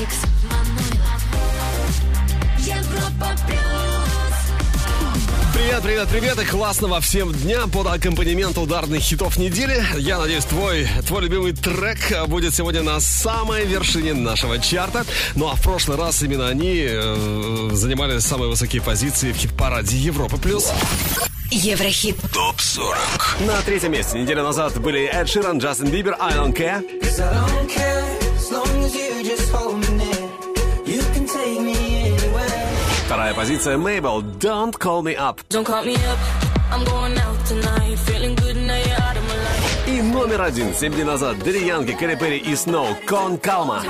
Алекс Манойлов. Европа плюс. Привет, привет, привет и классного всем дня под аккомпанемент ударных хитов недели. Я надеюсь, твой, твой любимый трек будет сегодня на самой вершине нашего чарта. Ну а в прошлый раз именно они э, занимали самые высокие позиции в хит-параде Европы+. плюс. Еврохит. ТОП-40 На третьем месте неделю назад были Эд Ширан, Джастин Бибер, I Don't Care. Вторая позиция Мейбл, Don't Call Me Up. Don't call me up. I'm going out tonight. Feeling good now you're out of my life. И номер один, 7 дней назад, Дэдди Янки, Кэрри Перри и Сноу, Кон Калма.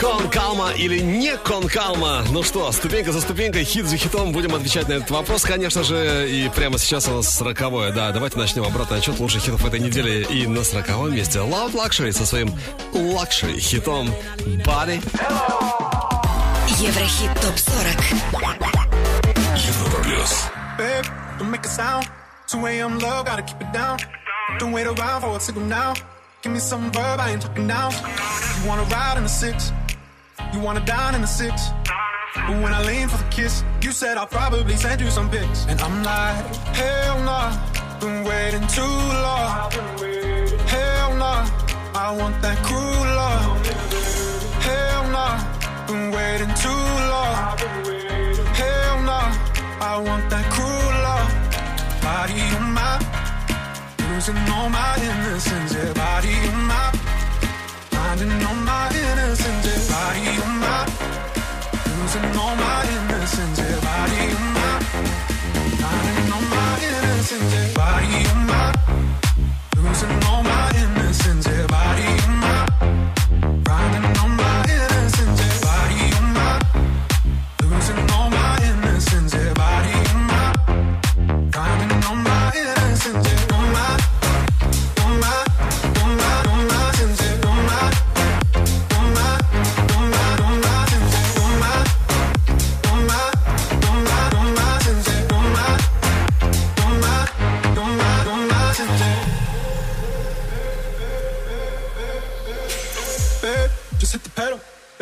Кон Калма или не Кон Калма? Ну что, ступенька за ступенькой, хит за хитом, будем отвечать на этот вопрос, конечно же. И прямо сейчас у нас сороковое. Да, давайте начнем обратный отчет лучших хитов этой недели. И на сороковом месте Loud Luxury со своим лакшери хитом Body. Еврохит ТОП-40. Европа Плюс Babe, don't make a sound. 2 a.m. love, gotta keep it down. Don't wait around for a signal now. Give me some verb, I ain't talking now. You wanna ride in the six, you wanna dine in the six. But when I lean for the kiss, you said I'll probably send you some pics. And I'm like, hell nah, been waiting too long. Hell nah, I want that cruel love. Hell nah, been waiting too long. Hell nah, I want that cruel love. Body on my, losing all my innocence. Yeah, body on my, finding all my innocence. Losing all my innocence. Yeah, body my, finding all my innocence. Yeah, body losing all my innocence. Yeah, body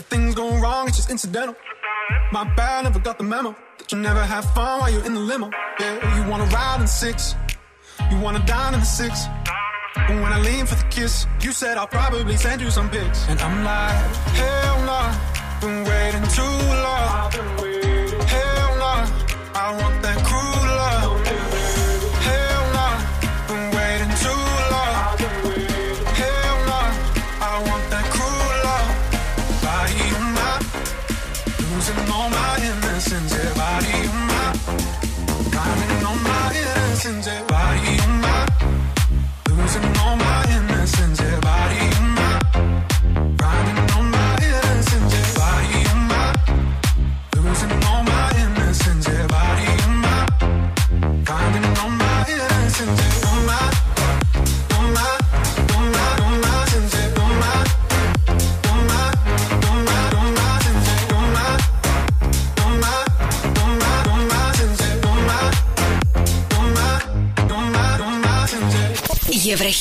things go wrong, it's just incidental. My bad, never got the memo. That you never have fun while you're in the limo. Yeah, you wanna ride in six. You wanna dine in the six. But when I lean for the kiss, you said I'll probably send you some pics. And I'm like, hell nah, been waiting too long.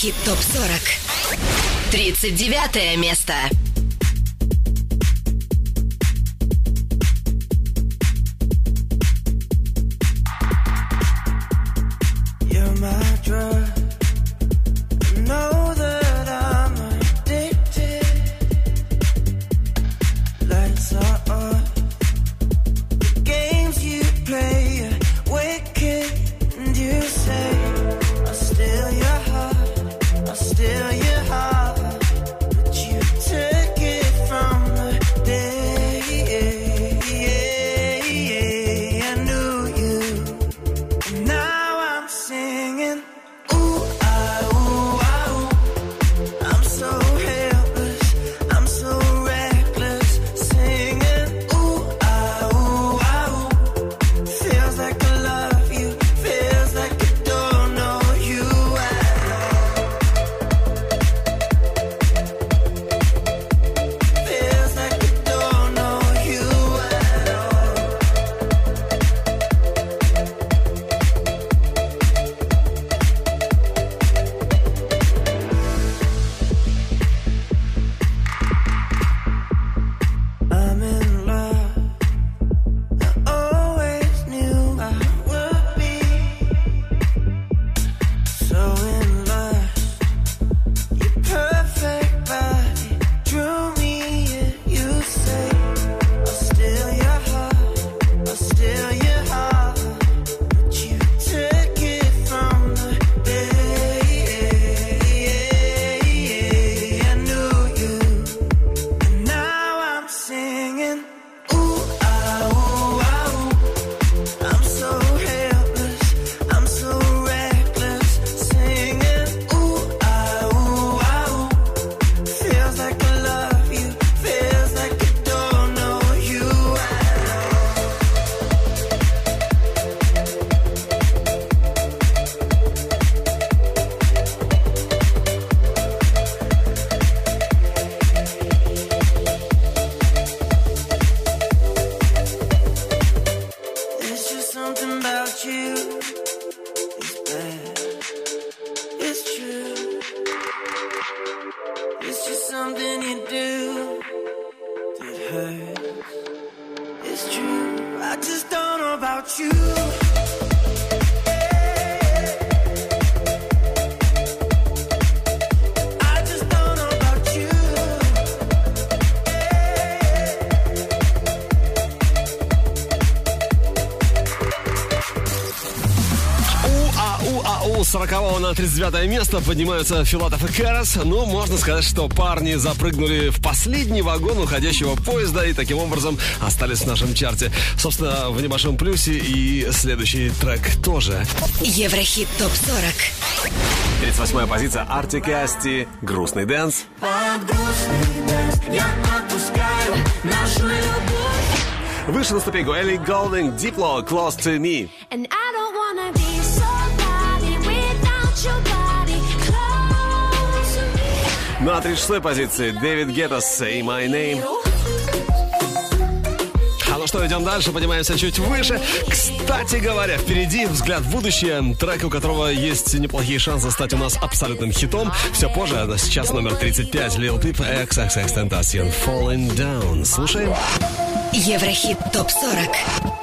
Еврохит ТОП-40. 39 место. На 39 место поднимаются Филатов и Карас. Ну, можно сказать, что парни запрыгнули в последний вагон уходящего поезда и таким образом остались в нашем чарте. Собственно, в небольшом плюсе и следующий трек тоже. Еврохит ТОП-40. 38 позиция Артик и Асти «Грустный dance». Выше на ступеньку Элли Голдинг «Дипло Close to Me». На 36 позиции Дэвид Гетта «Say My Name». А ну что, идем дальше, поднимаемся чуть выше. Кстати говоря, впереди взгляд в будущее, трек, у которого есть неплохие шансы стать у нас абсолютным хитом. Все позже, а сейчас номер 35, Lil Peep, XXX Tentacion, Falling Down. Слушаем. Еврохит ТОП-40.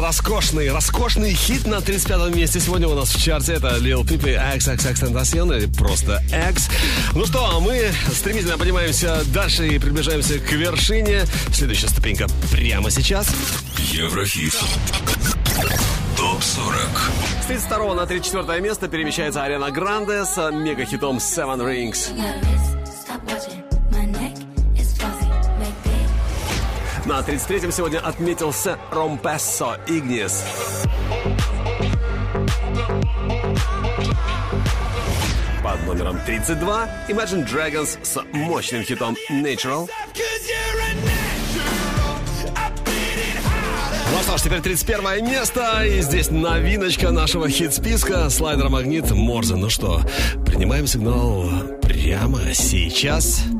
Роскошный, роскошный хит на 35-м месте сегодня у нас в чарте. Это Lil Peep и XXX Tentacion, или просто X. Ну что, а мы стремительно поднимаемся дальше и приближаемся к вершине. Следующая ступенька прямо сейчас. Еврохит. Топ 40. С 32 на 34 место перемещается Ариана Гранде с мегахитом Seven Rings. На 33-м сегодня отметился Ромпессо Игнис. Под номером 32 Imagine Dragons с мощным хитом Natural. Ну что ж, теперь 31 место, и здесь новиночка нашего хит-списка слайдер Магнит Морзе. Ну что, принимаем сигнал прямо сейчас. Еврохит.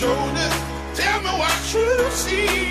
Shoulders. Tell me what you see.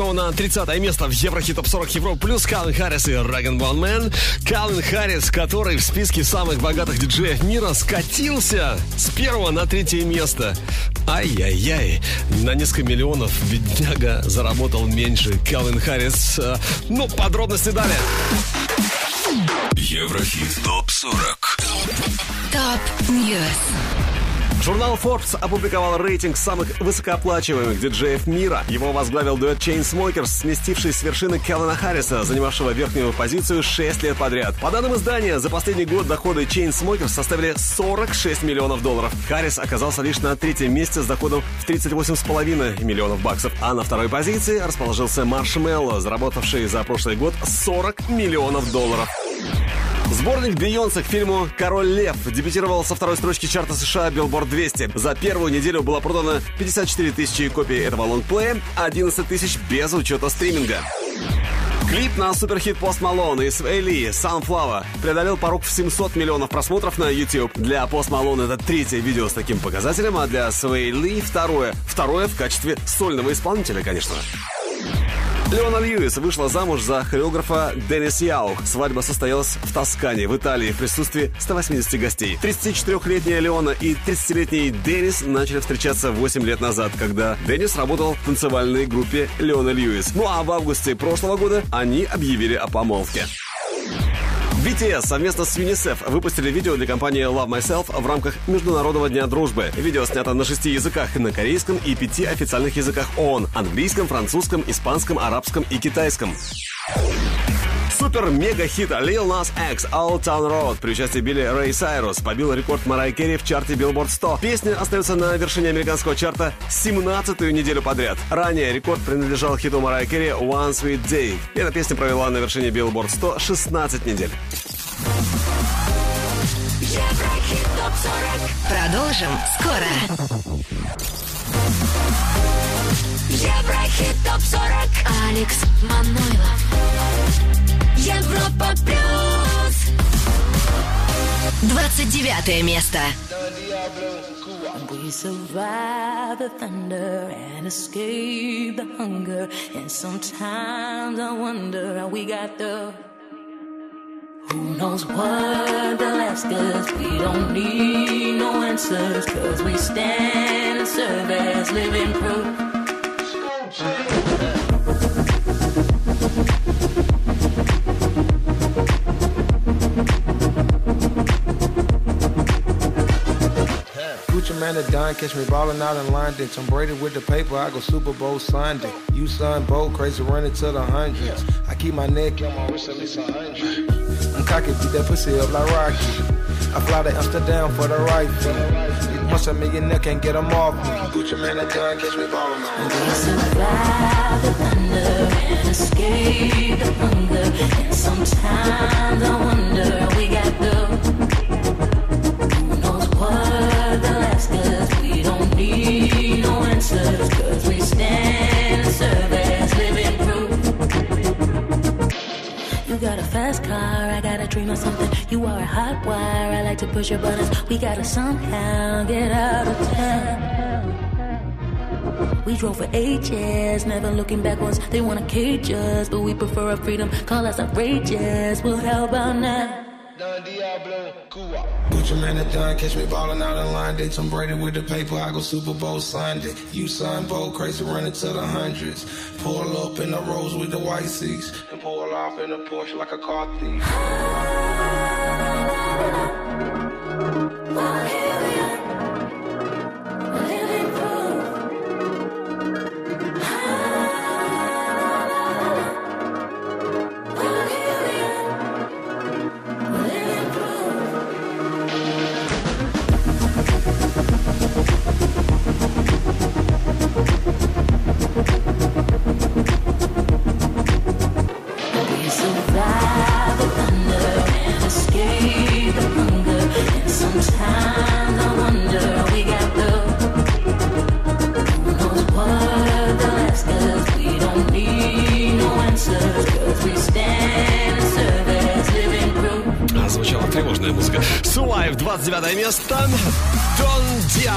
27 на 30 место в Еврохит Топ 40 Европа плюс Калвин Харрис и Rag'n'Bone Man. Калвин Харрис, который в списке самых богатых диджеев мира скатился с первого на третье место. Ай-яй-яй, на несколько миллионов бедняга заработал меньше. Калвин Харрис, э, ну, подробности далее. Еврохит ТОП-40 Top News. Журнал Forbes опубликовал рейтинг самых высокооплачиваемых диджеев мира. Его возглавил дуэт Chainsmokers, сместивший с вершины Келвина Харриса, занимавшего верхнюю позицию 6 лет подряд. По данным издания, за последний год доходы Chainsmokers составили 46 миллионов долларов. Харрис оказался лишь на третьем месте с доходом в 38,5 миллионов баксов. А на второй позиции расположился Маршмелло, заработавший за прошлый год 40 миллионов долларов. Сборник Бейонсе к фильму «Король Лев» дебютировал со второй строчки чарта США Billboard 200. За первую неделю было продано 54 тысячи копий этого лонгплея, 11 тысяч без учета стриминга. Клип на суперхит Post Malone и Свей «Sunflower» преодолел порог в 700 миллионов просмотров на YouTube. Для Post Malone это третье видео с таким показателем, а для Свей второе. Второе в качестве сольного исполнителя, конечно. Леона Льюис вышла замуж за хореографа Деннис Яу. Свадьба состоялась в Тоскане, в Италии, в присутствии 180 гостей. 34-летняя Леона и 30-летний Деннис начали встречаться 8 лет назад, когда Деннис работал в танцевальной группе Леона Льюис. Ну а в августе прошлого года они объявили о помолвке. BTS совместно с UNICEF выпустили видео для компании Love Myself в рамках Международного дня дружбы. Видео снято на шести языках, на корейском и пяти официальных языках ООН – английском, французском, испанском, арабском и китайском. Супер-мега-хит Lil Nas X Old Town Road при участии Билли Рэй Сайрус побил рекорд Марай Керри в чарте Billboard 100. Песня остается на вершине американского чарта 17-ю неделю подряд. Ранее рекорд принадлежал хиту Марай Керри One Sweet Day. Эта песня провела на вершине Billboard 100 16 недель. Еврохит ТОП-40. Продолжим скоро. Еврохит ТОП-40. Алекс Манойлов. Европа Плюс. 29 место. We survive the thunder and escape the hunger. And sometimes I wonder how we got there. Who knows what they'll ask us? We don't need no answers, cause we stand and serve as living proof. Gucci man a dime, catch me ballin' out in. Tom Brady with the paper, I go Super Bowl Sunday. You son Bo, crazy running to the hundreds. I keep my neck on my wrist at least a hundred. I'm cocky, beat that pussy up like Rocky. I fly to Amsterdam for the right fee. Once a millionaire can't get 'em off me. Gucci man, that gun catch me ballin' on. We survive the thunder and escape the hunger. And sometimes I wonder we got the You don't we stand a living proof You got a fast car, I gotta dream of something. You are a hot wire, I like to push your buttons. We gotta somehow get out of town. We drove for ages, never looking backwards. They wanna cage us, but we prefer our freedom. Call us outrageous. Well, how about now? That done catch me ballin' out in line. They Tom Brady with the paper. I go Super Bowl Sunday. You son bold, crazy running to the hundreds. Pull up in the rose with the white seats. And pull off in a Porsche like a car thief.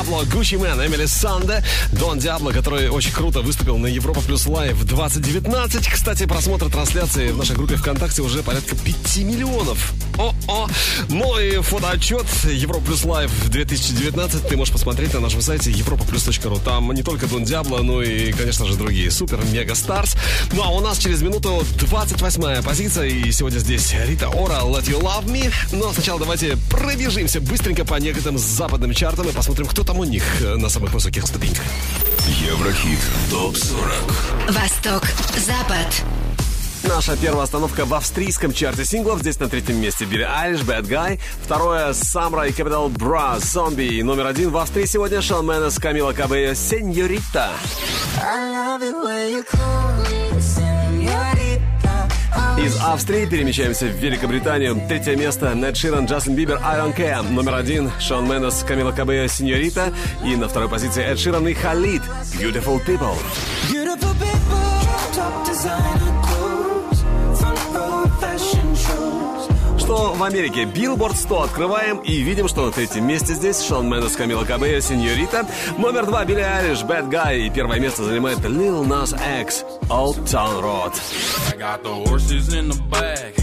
Диабло, Гуччи Мэн, Эмили Санде. Дон Диабло, который очень круто выступил на Европа Плюс Live 2019. Кстати, просмотр трансляции в нашей группе ВКонтакте уже порядка 5 миллионов. Ну и фотоотчет Европа Плюс Live 2019 ты можешь посмотреть на нашем сайте europaplus.ru. Там не только Дон Диабло, но и, конечно же, другие super mega stars. Ну а у нас через минуту 28 позиция. И сегодня здесь Рита Ора, Let You Love Me. Но сначала давайте пробежимся быстренько по некоторым западным чартам и посмотрим, кто там у них э, на самых высоких ступеньках. Еврохит ТОП-40 Восток, Запад. Наша первая остановка в австрийском чарте синглов. Здесь на третьем месте Билли Айлиш, Bad Guy. Второе Самра и Capital Bra, Zombie. И номер один в Австрии сегодня Шон Менес, Камила Кабея, Сеньорита. Из Австрии перемещаемся в Великобританию. Третье место Нед Ширан, Джастин Бибер, Don't Care. Номер один Шон Менес, Камила Кабея, Сеньорита. И на второй позиции Эд Ширан и Халид, Beautiful People. Beautiful people, drop top, designer 100 в Америке. Билборд 100 открываем и видим, что на третьем месте здесь Шон Мендес, Камила Кабейо, Синьорита. Номер два Билли Айлиш, Bad Guy И первое место занимает Lil Nas X, Old Town Road. I got the horses in the back.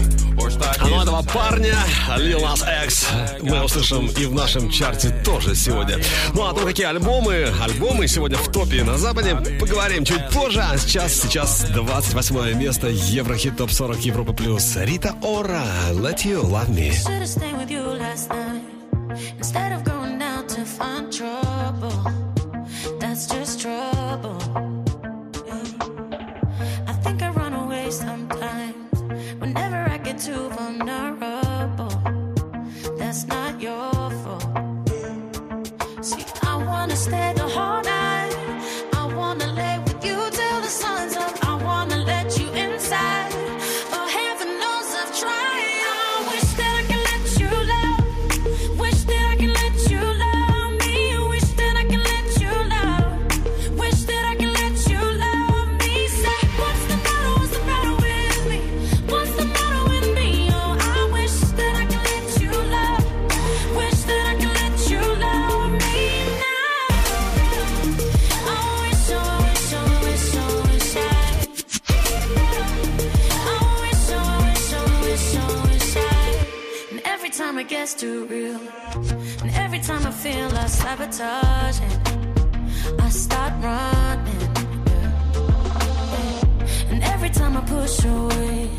А ну этого парня, Lil Nas X, мы услышим и в нашем чарте тоже сегодня. Ну а то, какие альбомы, альбомы сегодня в топе на Западе, поговорим чуть позже. А сейчас, сейчас 28 место Еврохит ТОП 40 Европа Плюс. Рита Ора, Let You Love Me. Instead of going out to find trouble. That's just trouble. Gets too real, and every time I feel I sabotage it, I start running. And every time I push away,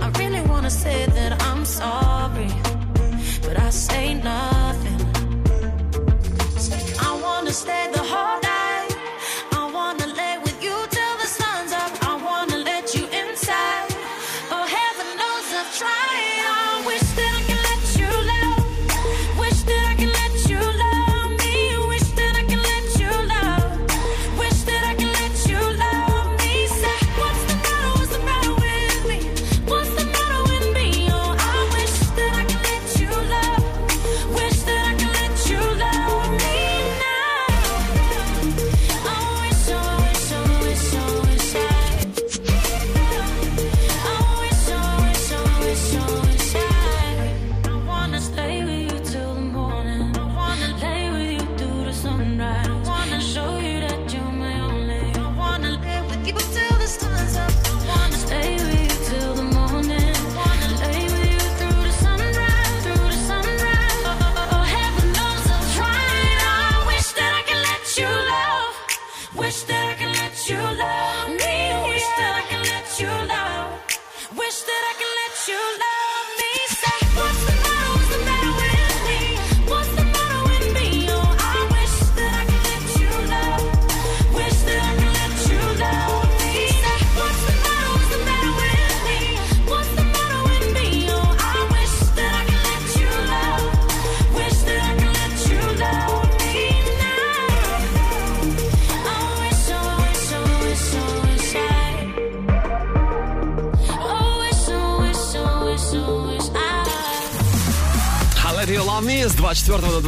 I really wanna say that I'm sorry, but I say nothing. I wanna stay the whole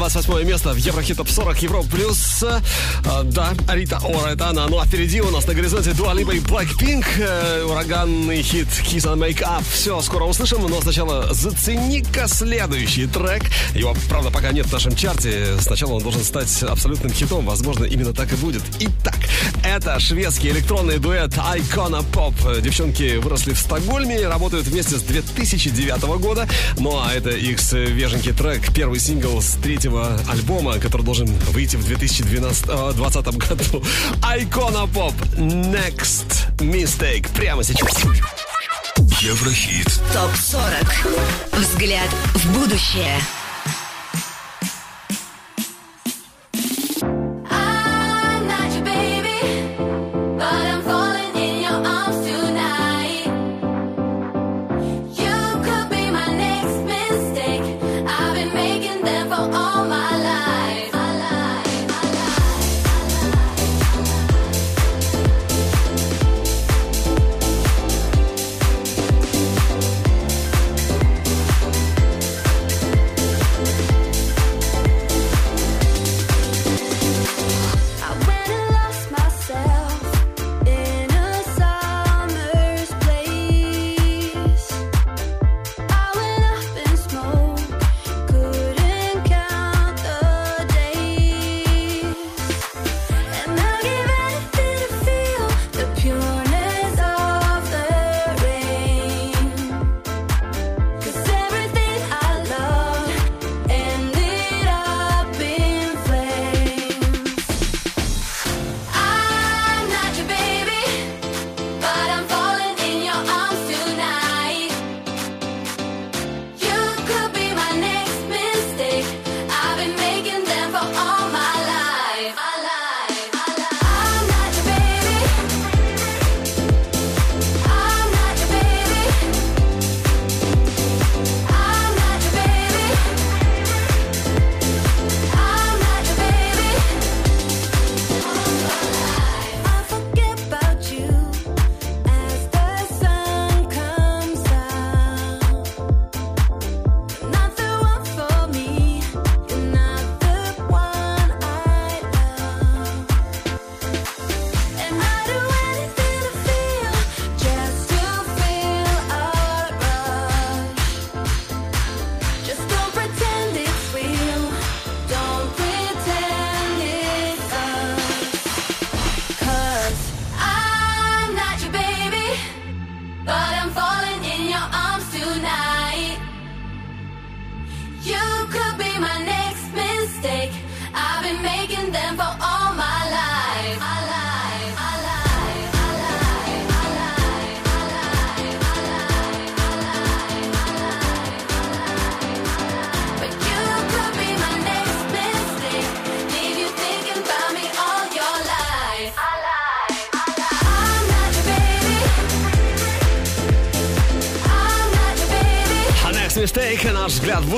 28 место в Еврохит Топ 40 Европа Плюс. А, да, Рита Ора, это она. Ну а впереди у нас на горизонте Дуа Липа и Blackpink. Э, ураганный хит Kiss and Make Up. Все, скоро услышим, но сначала зацени-ка следующий трек. Его, правда, пока нет в нашем чарте. Сначала он должен стать абсолютным хитом. Возможно, именно так и будет. Итак, это шведский электронный дуэт Icona Pop. Девчонки выросли в Стокгольме, работают вместе с 2009 года. Ну а это их свеженький трек, первый сингл с третьего альбома, который должен выйти в 2012, 2020 э, году. Icona Pop Next Mistake прямо сейчас. Еврохит. Топ 40. Взгляд в будущее.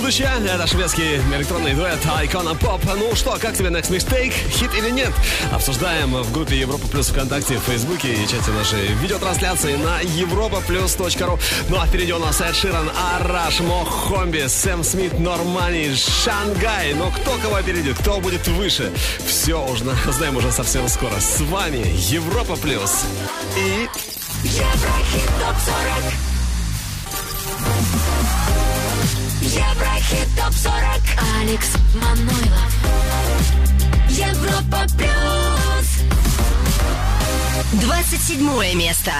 Будущее. Это шведский электронный дуэт Icona Pop. Ну что, как тебе Next Mistake? Хит или нет? Обсуждаем в группе Европа Плюс ВКонтакте, в Фейсбуке и чате нашей видеотрансляции на europaplus.ru. Ну а впереди у нас Эд Ширан, Араш, Мохомби, Сэм Смит, Нормани, Шангай. Но кто кого опередит? Кто будет выше? Все узнаем уже совсем скоро. С вами Европа Плюс. И... Еврохит ТОП-40 Еврохит ТОП-40 Алекс Манойлов. Европа Плюс. 27 место.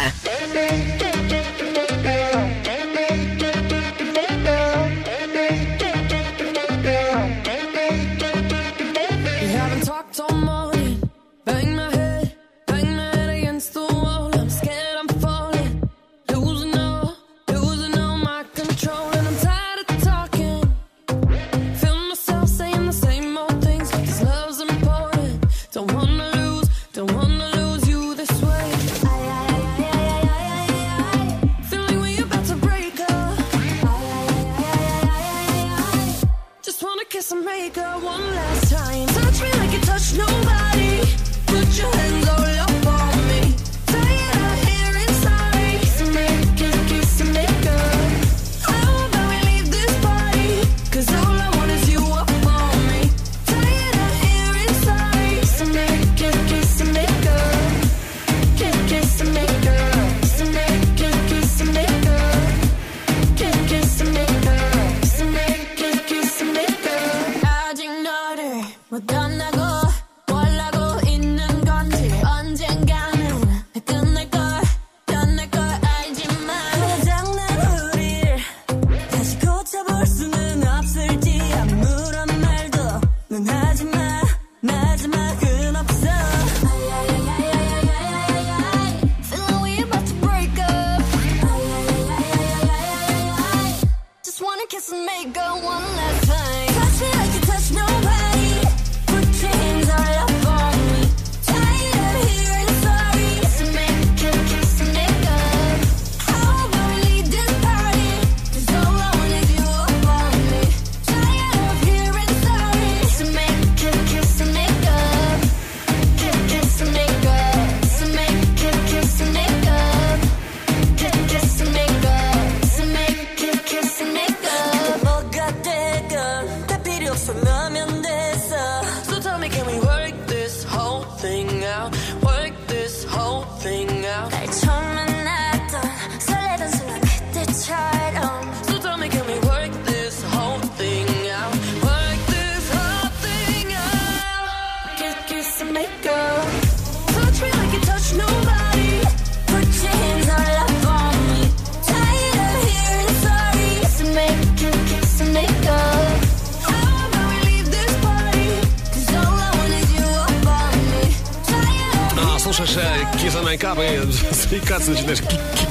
Заикаться начинаешь.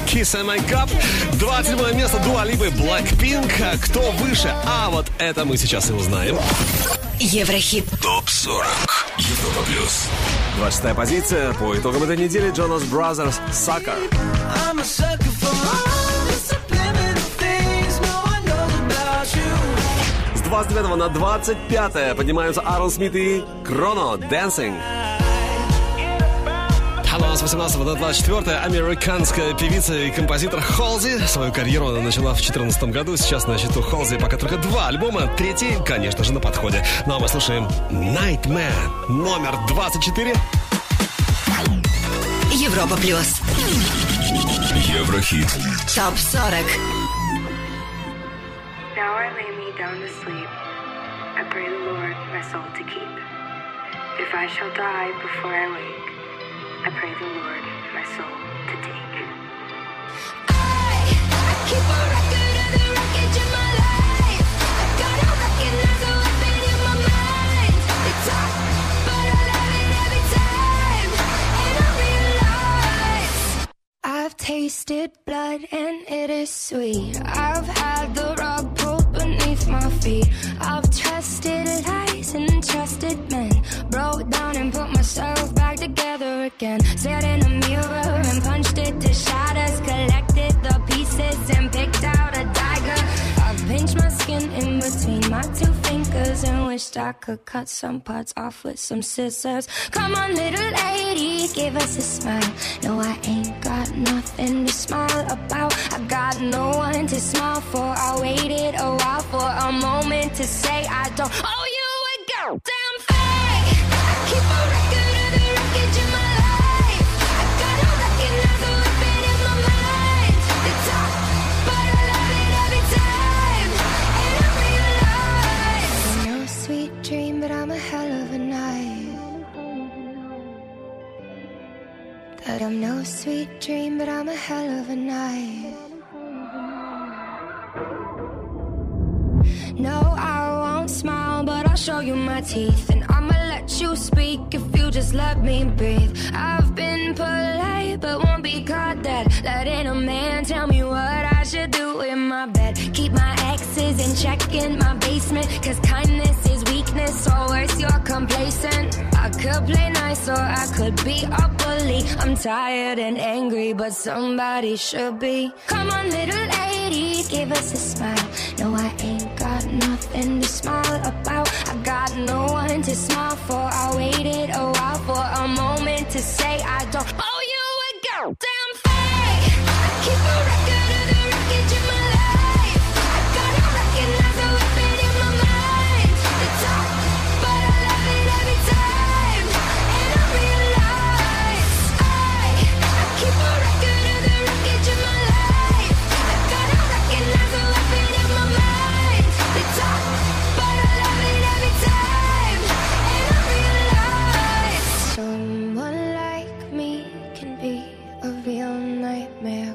Kiss and Make Up. 27 место Дуа Липы Blackpink. А Кто выше? А вот это мы сейчас и узнаем. Еврохит. ТОП-40 Европа Плюс 26 позиция по итогам этой недели knows about you. С 29 на 25 поднимаются Аарон Смит и Кроно Dancing. Нас 18 на 24 американская певица и композитор Холзи. Свою карьеру она начала в 2014 году. Сейчас на счету Холзи пока только два альбома. Третий, конечно же, на подходе. Ну а мы слушаем Nightman, номер 24. Европа плюс. Еврохит Топ 40. Now I lay me down to sleep. I pray the Lord my soul to keep. If I shall die before I wake, I pray the Lord my soul to take. I I keep a record of the wreckage in my life. I gotta recognize the weapon in my mind. They talk, but I love it every time. And I realize I've tasted blood and it is sweet. I've had the rug pulled beneath my feet. I've trusted lies and trusted men. Broke down and put myself together again. Stared in the mirror and punched it to shatters. Collected the pieces and picked out a dagger. I pinched my skin in between my two fingers and wished I could cut some parts off with some scissors. Come on, little lady, give us a smile. No, I ain't got nothing to smile about. I got no one to smile for. I waited a while for a moment to say I don't owe you a goddamn thing. That I'm no sweet dream, but I'm a hell of a night. No, I won't smile, but I'll show you my teeth. And I'ma let you speak if you just let me breathe. I've been polite, but won't be caught dead. Letting a man tell me what I should do in my bed. Keep my exes in check in my basement. Cause kindness or worse, you're complacent. I could play nice, or I could be a bully. I'm tired and angry, but somebody should be. Come on, little lady, give us a smile. No, I ain't got nothing to smile about. I got no one to smile for. I waited a while for a moment to say I don't owe you a goddamn thing. I keep a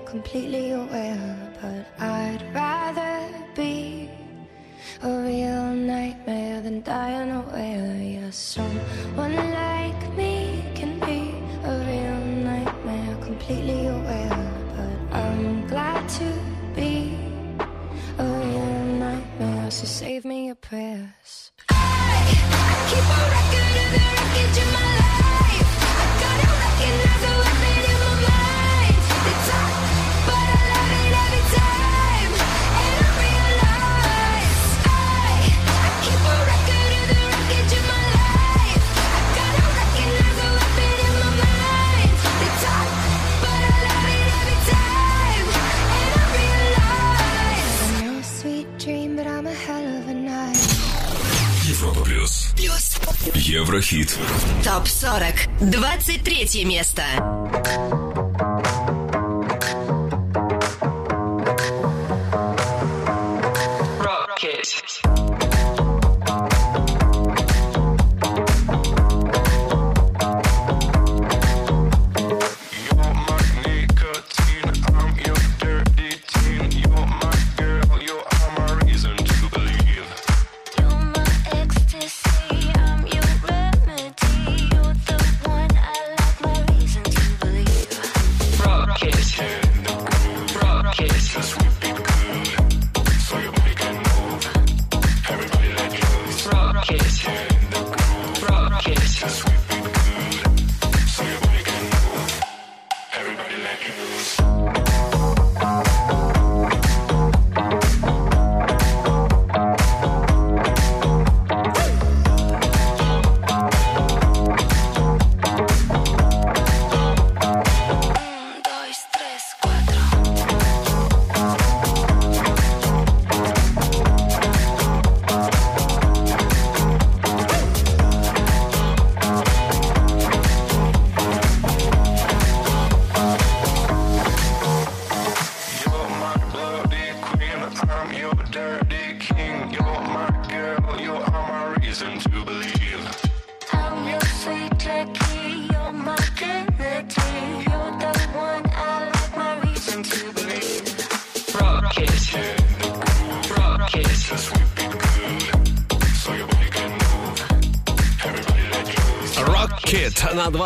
completely aware. But I'd rather be a real nightmare than die unaware. Yeah, someone like me can be a real nightmare, completely aware. But I'm glad to be a real nightmare, so save me your prayers. I, I keep a record of the wreckage in my life. Еврохит. Топ 40. 23 место.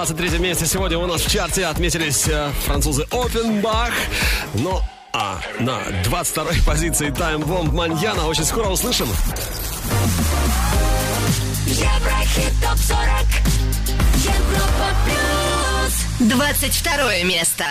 23 месте сегодня у нас в чарте отметились э, французы Опенбах. Ну, а на 22 позиции Time Bomb Маньяна очень скоро услышим. Еврохит ТОП-40 Европа Плюс 22 место.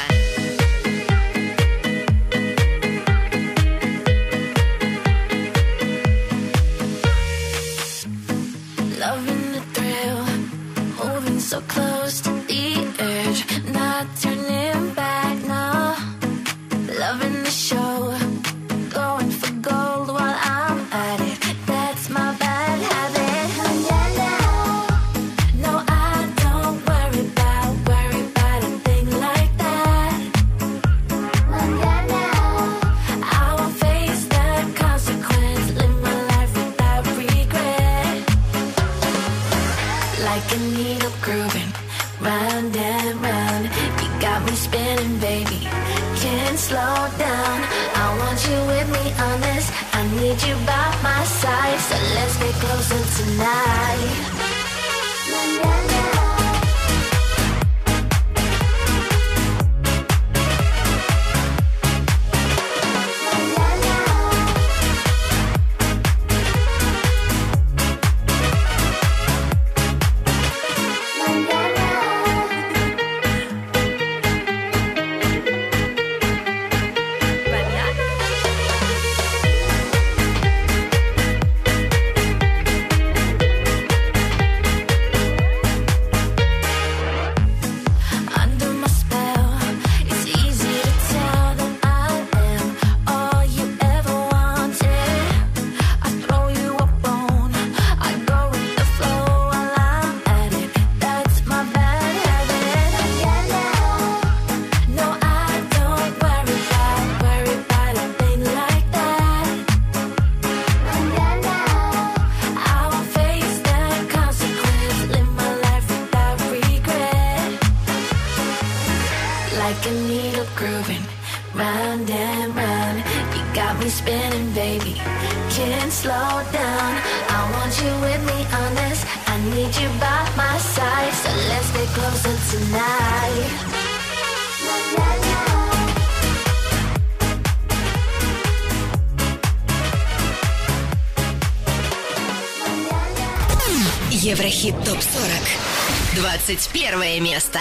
21 место.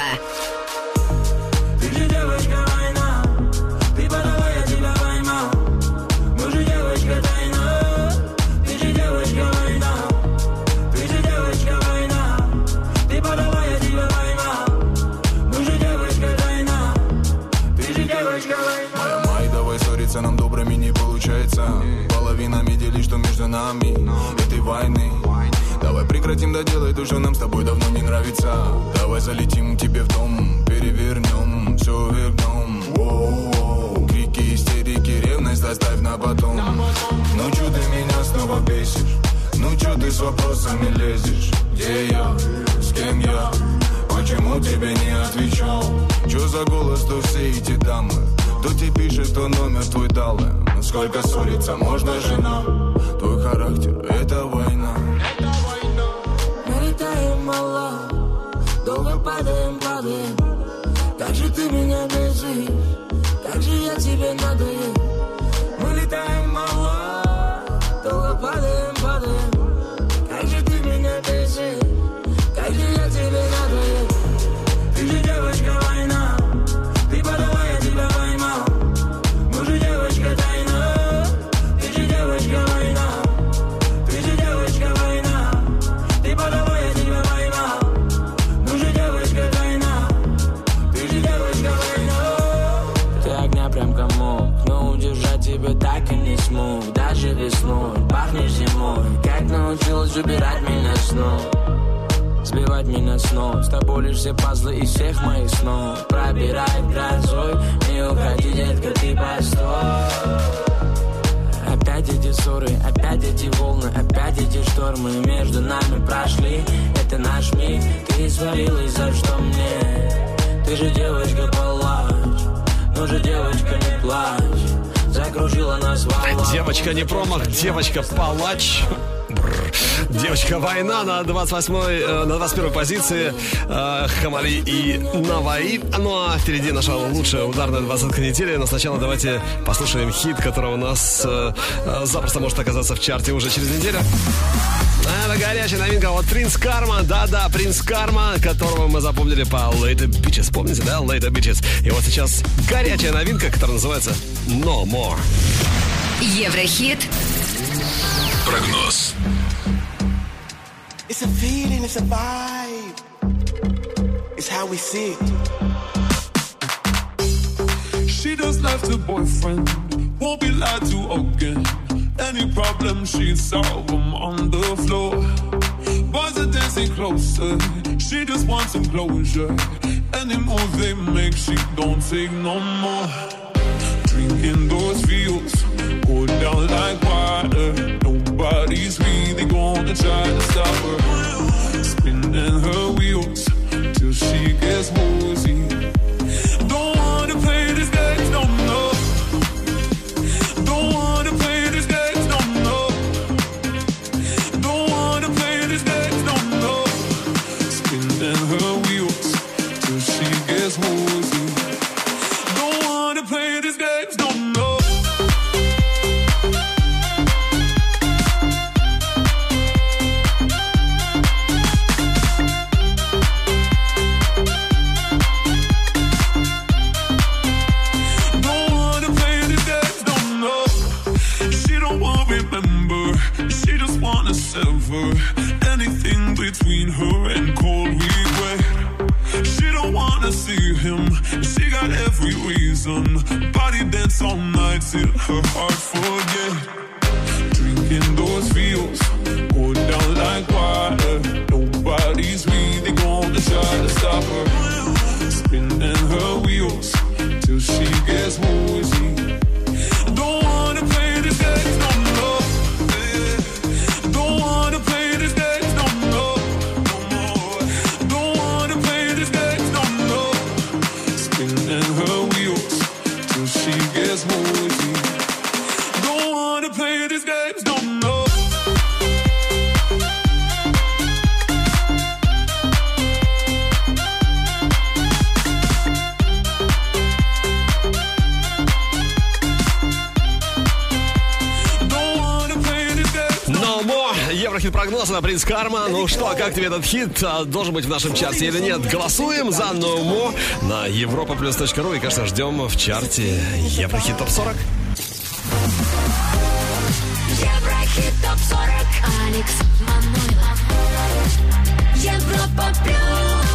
снов С тобой лишь все пазлы из всех моих снов Пробирает грозой, не уходи, детка, ты постой. Опять эти ссоры, опять эти волны, опять эти штормы Между нами прошли, это наш миг Ты свалилась, за что мне? Ты же девочка палач, ну же девочка не плачь. Закружила нас волна Девочка не промах, девочка палач Девочка Война на 28 э, на 21 позиции э, Хамали и Наваи. Ну а впереди наша лучшая ударная двадцатка недели. Но сначала давайте послушаем хит, который у нас э, запросто может оказаться в чарте уже через неделю. А, Это горячая новинка. Вот Принц Карма, да-да, Принц Карма, которого мы запомнили по Later Bitches. Помните, да, Later Bitches? И вот сейчас горячая новинка, которая называется No More. Еврохит прогноз. It's a feeling, it's a vibe. It's how we see it. She just left her boyfriend. Won't be lied to again. Any problem, she solve them on the floor. Boys are dancing closer. She just wants some closure. Any move they make, she don't take no more. Drinking those fields, go down like water. No Nobody's really gonna try to stop her. Spinning her wheels till she gets woozy. All night till her heart forget. Еврохит прогноз на Принц Карма. Ну что, как тебе этот хит? А, Должен быть в нашем чарте или нет? Голосуем за More на europaplus.ru и, конечно, ждем в чарте Еврохит ТОП 40. Еврохит ТОП-40 Алекс Манойлов Европа Плюс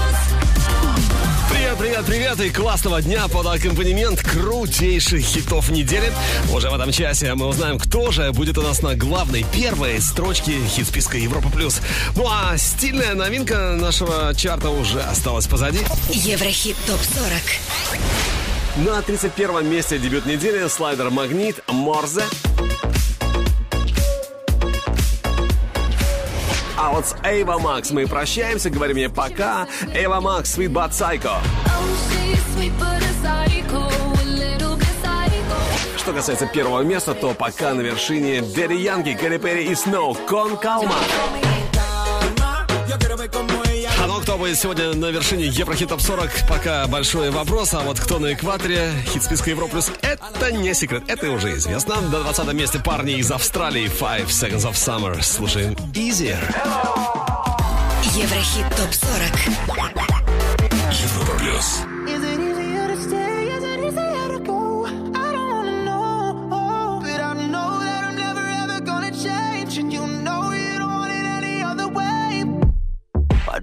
Привет, привет, привет и классного дня под аккомпанемент крутейших хитов недели. Уже в этом часе мы узнаем, кто же будет у нас на главной первой строчке хит-списка Европа+. плюс. Ну а стильная новинка нашего чарта уже осталась позади. Еврохит ТОП-40 На 31 месте дебют недели слайдер «Магнит» Морзе. А вот с Эйва Макс мы прощаемся, говорим ей пока. Эйва Макс, Sweet But Psycho. Что касается первого места, то пока на вершине Дэдди Янки, Кэрри Перри и Сноу. Кон Калма. А ну кто будет сегодня на вершине Еврохит Топ 40, пока большой вопрос. А вот кто на экваторе хит списка Европа Плюс, это не секрет, это уже известно. На 20 месте парни из Австралии Five Seconds of Summer. Слушаем Easier. Еврохит ТОП-40 Европа плюс.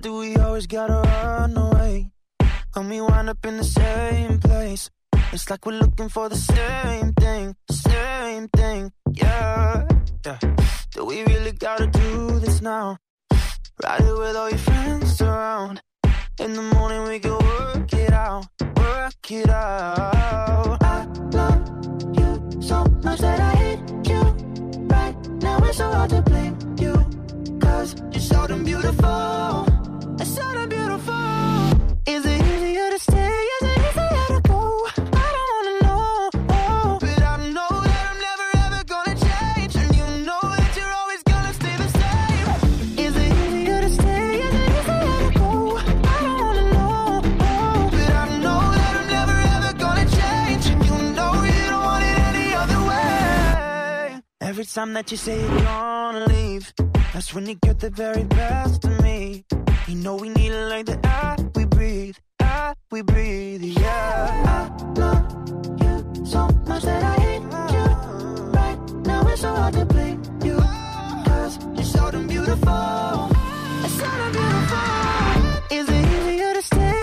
Do we always gotta run away? When we wind up in the same place, it's like we're looking for the same thing, same thing, yeah. yeah. Do we really gotta do this now? Ride it with all your friends around. In the morning we can work it out, work it out. I love you so much that I hate you. Right now it's so hard to blame you. Cause you're so damn beautiful. Beautiful. Is it easier to stay? Is it easier to go? I don't wanna know. Oh, but I know that I'm never ever gonna change. And you know that you're always gonna stay the same. Is it easier to stay? Is it easier to go? I don't wanna know. But I know that I'm never ever gonna change. And you know you don't want it any other way. Every time that you say you're gonna leave, that's when you get the very best of me. You know we need it like the air we breathe, air we breathe, yeah. I love you so much that I hate you. Right now it's so hard to blame you, cause you're so damn beautiful. It's so damn beautiful. Is it easier to stay?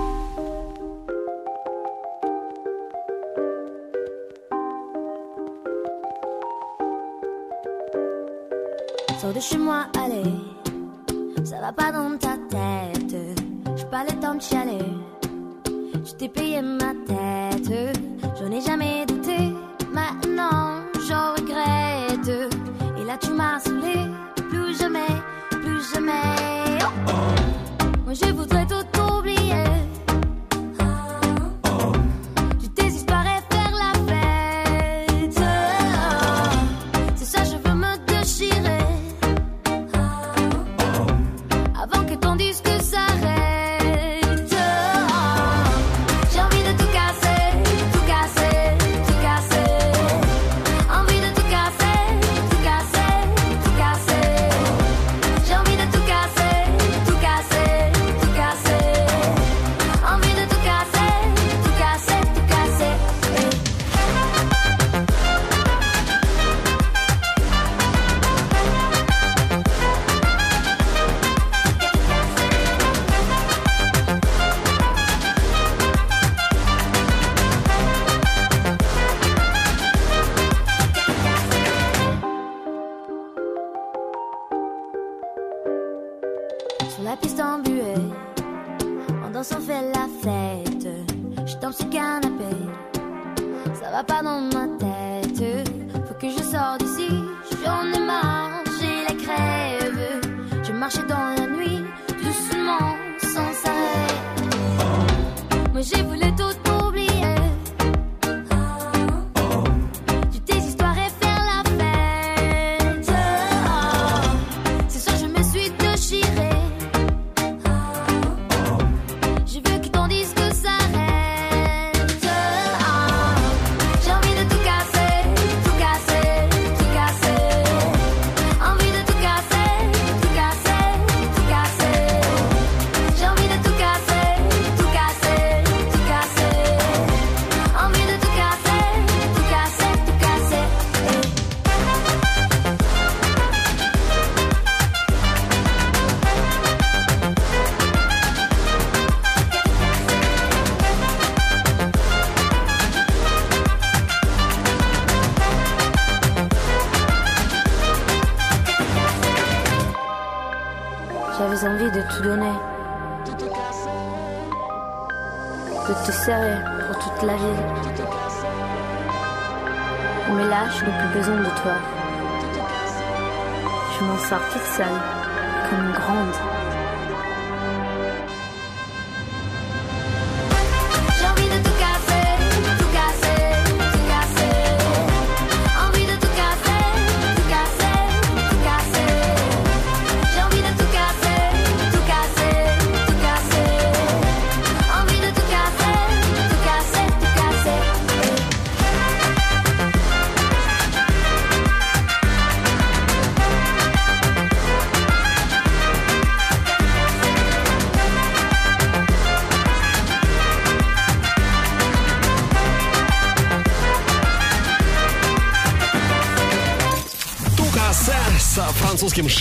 ficção.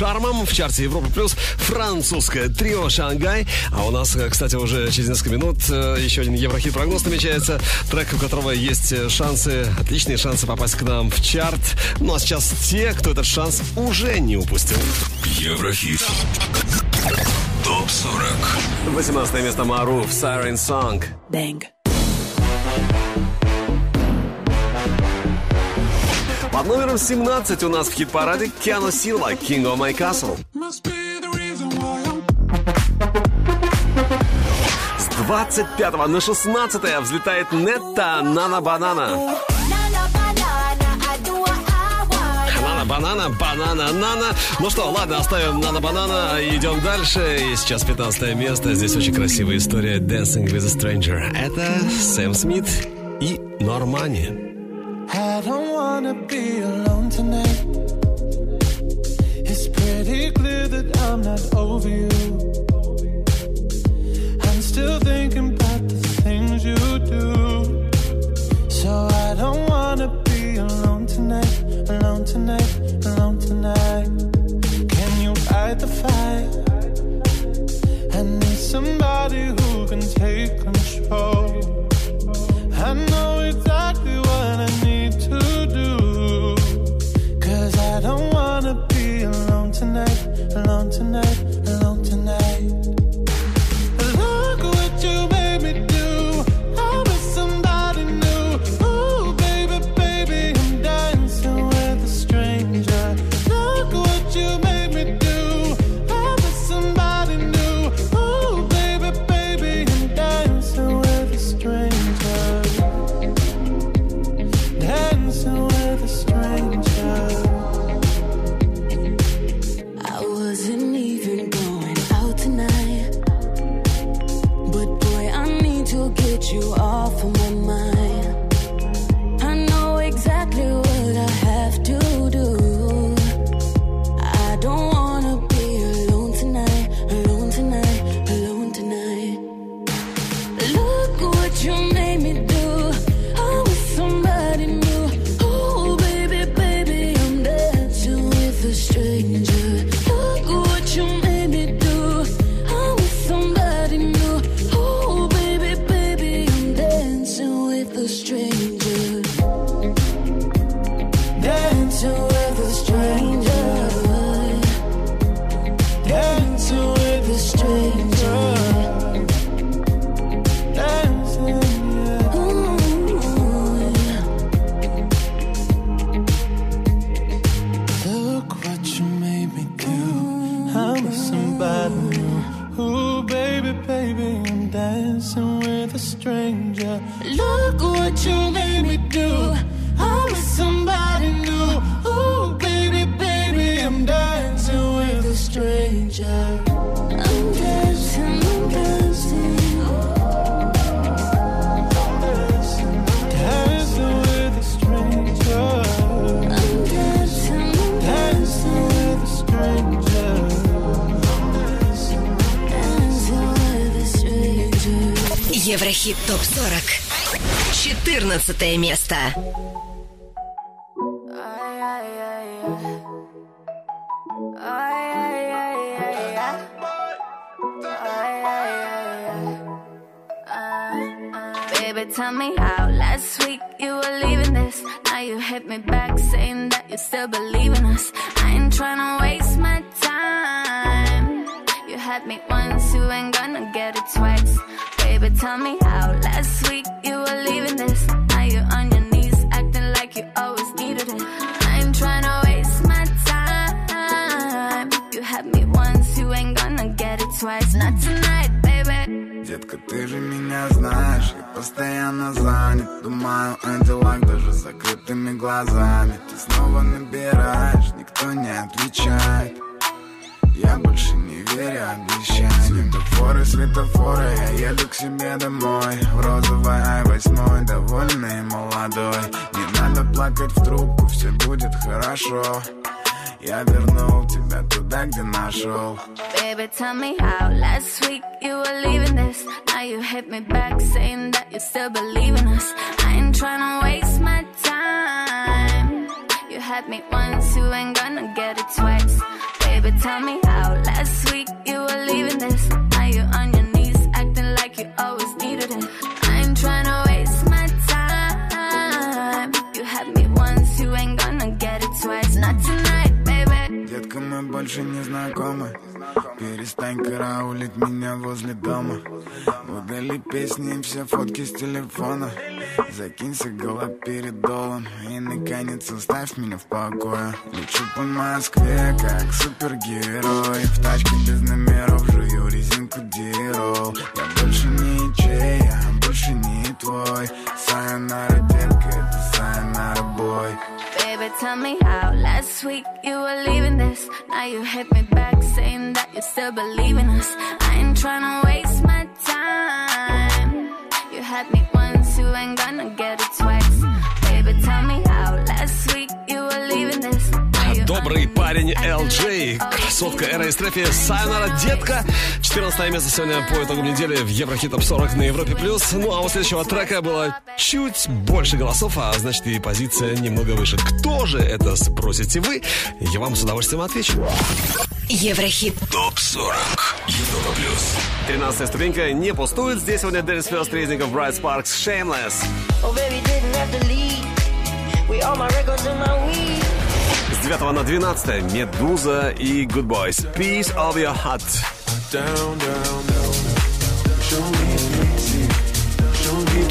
шармом в чарте Европы Плюс французское трио «Шангай». А у нас, э, кстати, уже через несколько минут э, еще один Еврохит-прогноз намечается. Трек, у которого есть э, шансы, отличные шансы попасть к нам в чарт. Ну а сейчас те, кто этот шанс уже не упустил. Еврохит. Топ 40. 18 место Мару в Siren Song. Bang. Номером 17 у нас в хит-параде Киану Сила «King of My Castle». 25 на 16 взлетает Нетта «Нана Банана». Нана банана, банана, нана. Ну что, ладно, оставим нана банана идем дальше. И сейчас 15 место. Здесь очень красивая история Dancing with a Stranger. Это Сэм Смит и Нормани. Больше не верю обещаниям Светофоры, светофоры, я еду к себе домой В розовой ай-восьмой, довольный и молодой Не надо плакать в трубку, все будет хорошо Я вернул тебя туда, где нашел Baby, tell me how last week you were leaving this. Now you hit me back saying that you still believe in us. I ain't tryna waste my time. You had me once, you ain't gonna get it twice. Baby, tell me how last week you were leaving this. Now you're on your knees acting like you always needed it. Больше не знакомы. Перестань караулить меня возле дома. Удали песни и все фотки с телефона. Закинься голод перед долом И наконец оставь меня в покое. Лечу по Москве, как супергерой. В тачке без номеров жую резинку дирол Я больше не чей, я больше не твой. Сайонара, детка, это сайонара, бой Baby, tell me how last week you were leaving this. Now you hit me back saying that you still believe in us. I ain't tryna waste my time. You had me once, you ain't gonna get it twice. Baby, tell me how last week you were leaving this. Добрый парень LJ, красотка Эра Сайонара Детка. 14 место сегодня по итогам недели в Еврохит Топ 40 на Европе+. плюс. Ну а у следующего трека было чуть больше голосов, а значит и позиция немного выше. Кто же это, спросите вы? Я вам с удовольствием отвечу. Еврохит ТОП 40 Европа плюс 13 ступенька не пустует. Здесь сегодня Дэрис Фёст, Резников, Брайт Спаркс, Shameless. Oh, baby, didn't have to leave. We all my records in my weed. С 9 на 12 Медуза и Good Boys. Peace of your heart.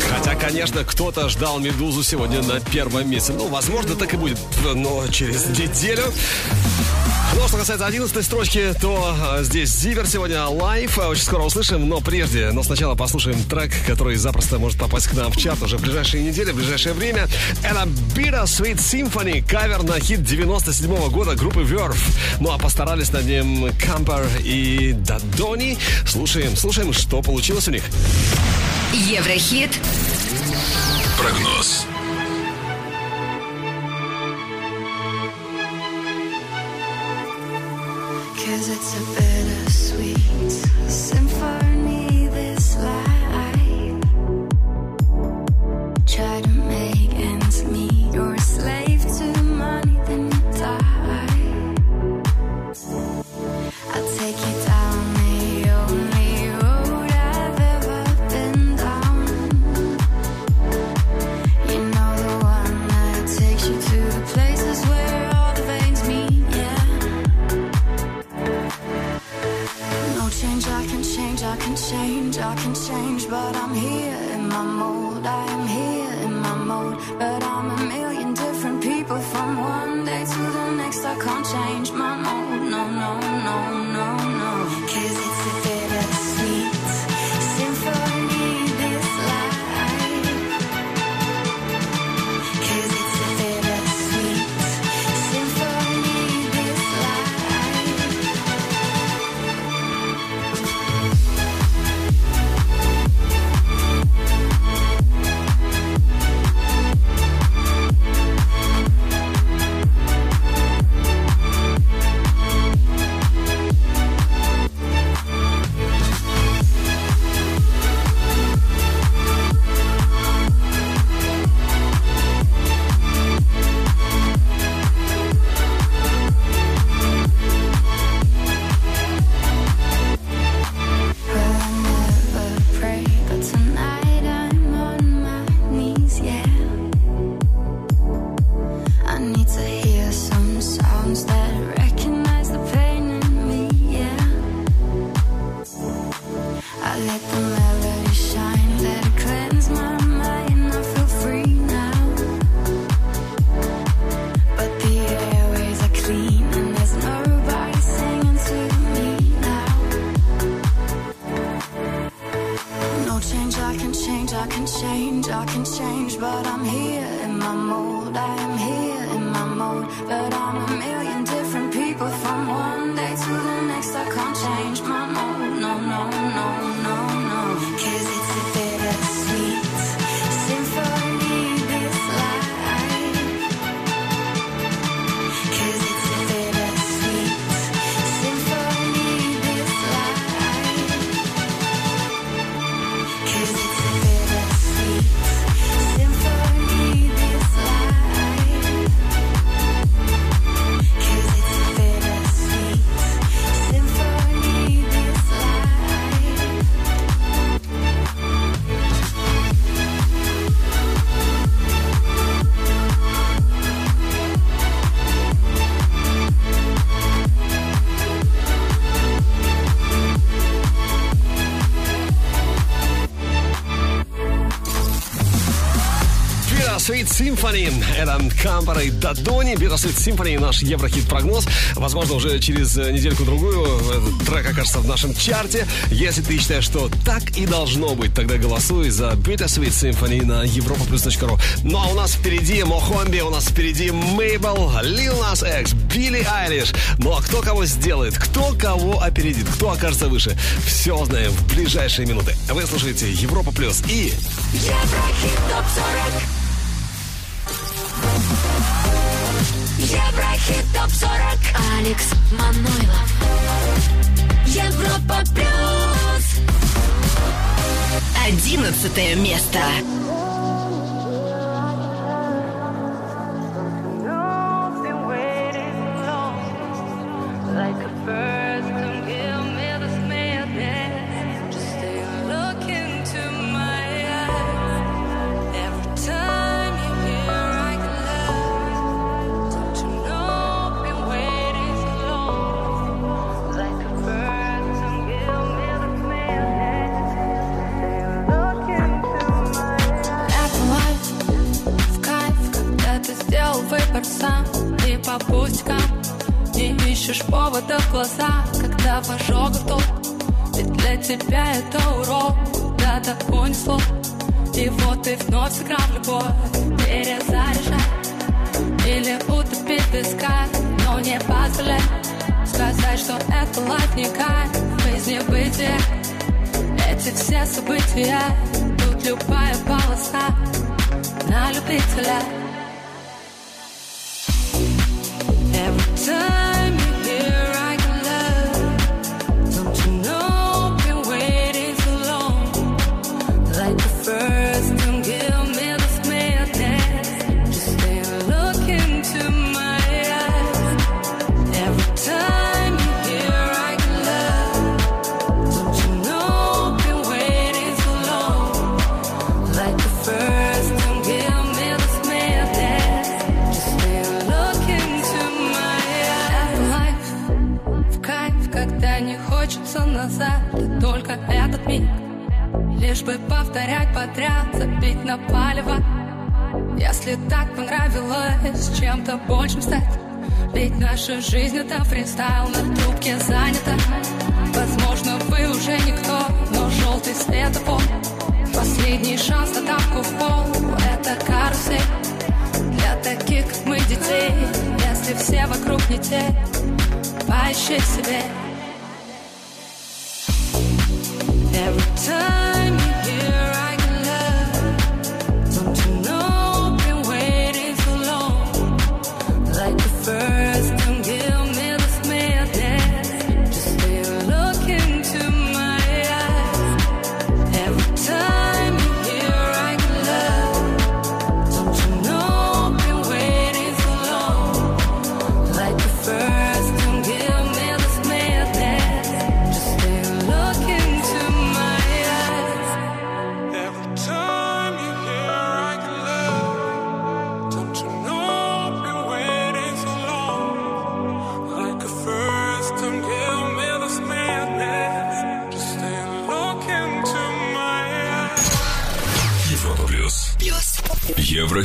Хотя, конечно, кто-то ждал Медузу сегодня на первом месте. Ну, возможно, так и будет, но через неделю. Ну, что касается 11 строчки, то э, здесь Зиверт сегодня Life. Э, Очень скоро услышим, но прежде, но сначала послушаем трек, который запросто может попасть к нам в чарт уже в ближайшие недели, в ближайшее время. Это Bitter Sweet Symphony, кавер на хит 97 года группы Verve. Ну, а постарались над ним Кампер и Дадони. Слушаем, слушаем, что получилось у них. Еврохит Прогноз. Try to Company. Это и Дадони, Bittersweet Симфони наш еврохит-прогноз. Возможно, уже через э, недельку-другую этот трек окажется в нашем чарте. Если ты считаешь, что так и должно быть, тогда голосуй за Bittersweet Симфони на европа ру. Ну а у нас впереди Мохомби, у нас впереди Мейбл, Лил Нас Экс, Билли Айлиш. Ну а кто кого сделает, кто кого опередит, кто окажется выше, все узнаем в ближайшие минуты. Вы слушаете Европа Плюс и... Еврохит ТОП 40 Еврохит топ 40 Алекс Манойлов. Европа плюс. Одиннадцатое место.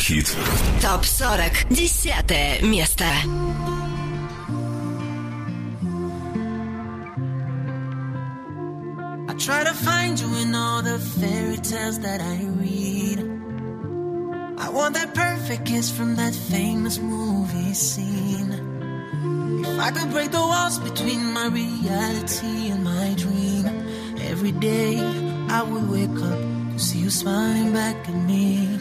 Еврохит. ТОП-40. Десятое место. I try to find you in all the fairy tales that I read. I want that perfect kiss from that famous movie scene. If I could break the walls between my reality and my dream, every day I would wake up to see you smiling back at me.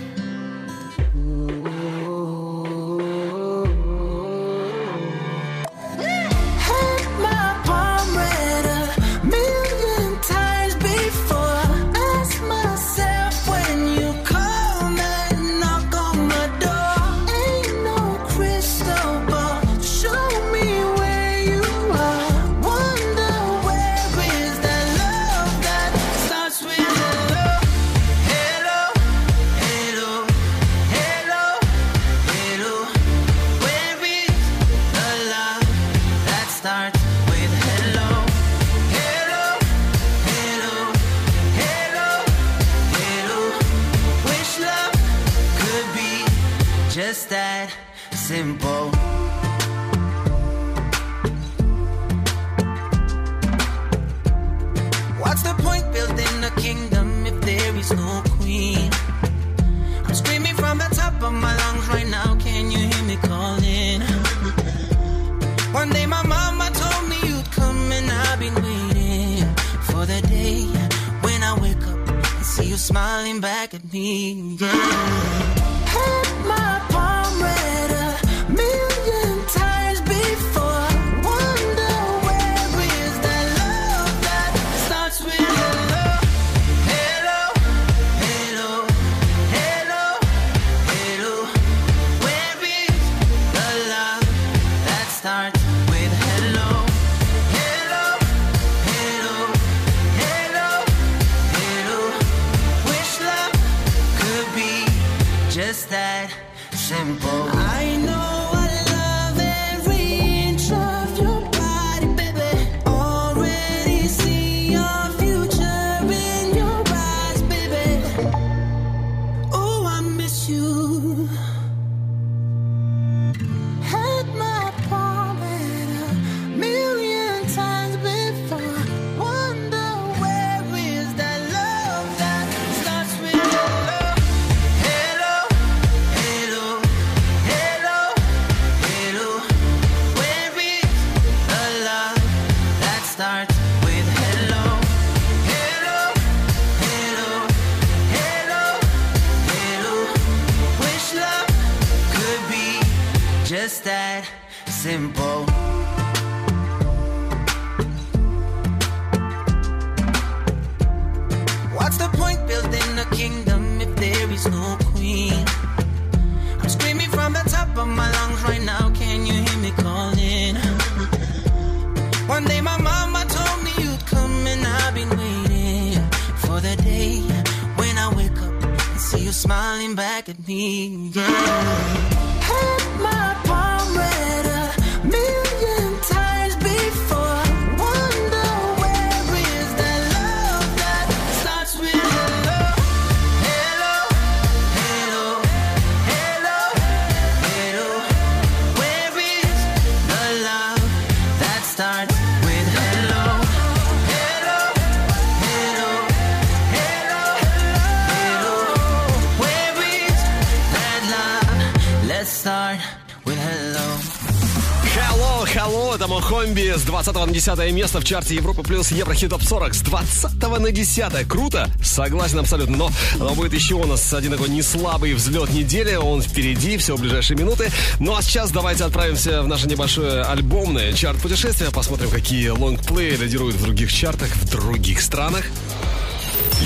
вам 10 место в чарте Европа плюс Еврохит Топ 40 с 20 на 10. Круто? Согласен абсолютно. Но, но будет еще у нас один такой неслабый взлет недели. Он впереди, все в ближайшие минуты. Ну а сейчас давайте отправимся в наше небольшое альбомное чарт-путешествие, Посмотрим, какие лонгплеи лидируют в других чартах, в других странах.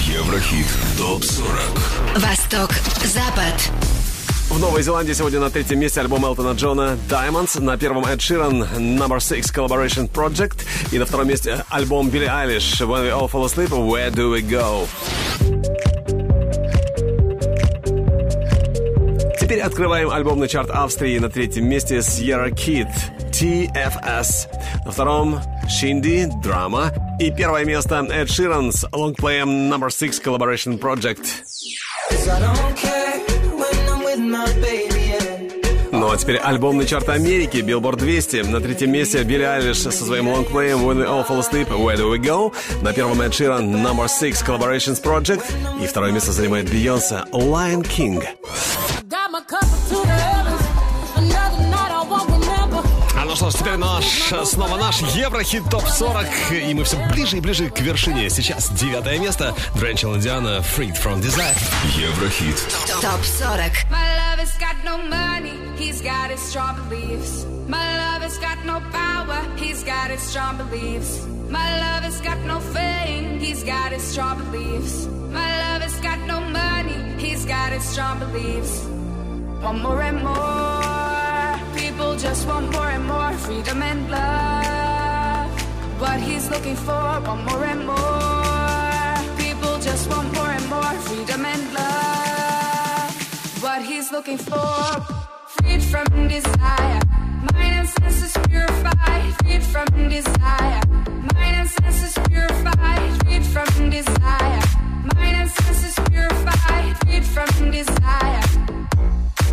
Еврохит ТОП-40 Восток, Запад в Новой Зеландии сегодня на третьем месте альбом Элтона Джона «Diamonds», на первом Ed Sheeran «Number Six Collaboration Project» и на втором месте альбом Билли Айлиш «When We All Fall Asleep, Where Do We Go». Теперь открываем альбомный чарт Австрии на третьем месте Sierra Kid TFS. На втором Шинди, драма. И первое место Эд Ширан с лонгплеем Number Six Collaboration Project. А теперь альбомный чарт Америки, Billboard 200. На третьем месте Билли Айлиш со своим лонгплеем When We All Fall Asleep, Where Do We Go. На первом Эд Ширан Number 6 Collaborations Project. И второе место занимает Бейонсе Lion King. Что ж, теперь наш, снова наш Еврохит ТОП-40. И мы все ближе и ближе к вершине. Сейчас девятое место. Дранчел Индиана, Freed from Desire. Еврохит. ТОП 40. My love has got no money, he's got his strong beliefs. My love has got no power, he's got his strong beliefs. My love has got no fame, he's got his strong beliefs. My love has got no money, he's got his strong beliefs. Want more and more, just want more and more freedom and love. What he's looking for, want more and more. People just want more and more freedom and love. What he's looking for, freed from desire. Mind and senses purified, freed from desire. Mind and senses purified, freed from desire. Mind and senses purified, freed from desire.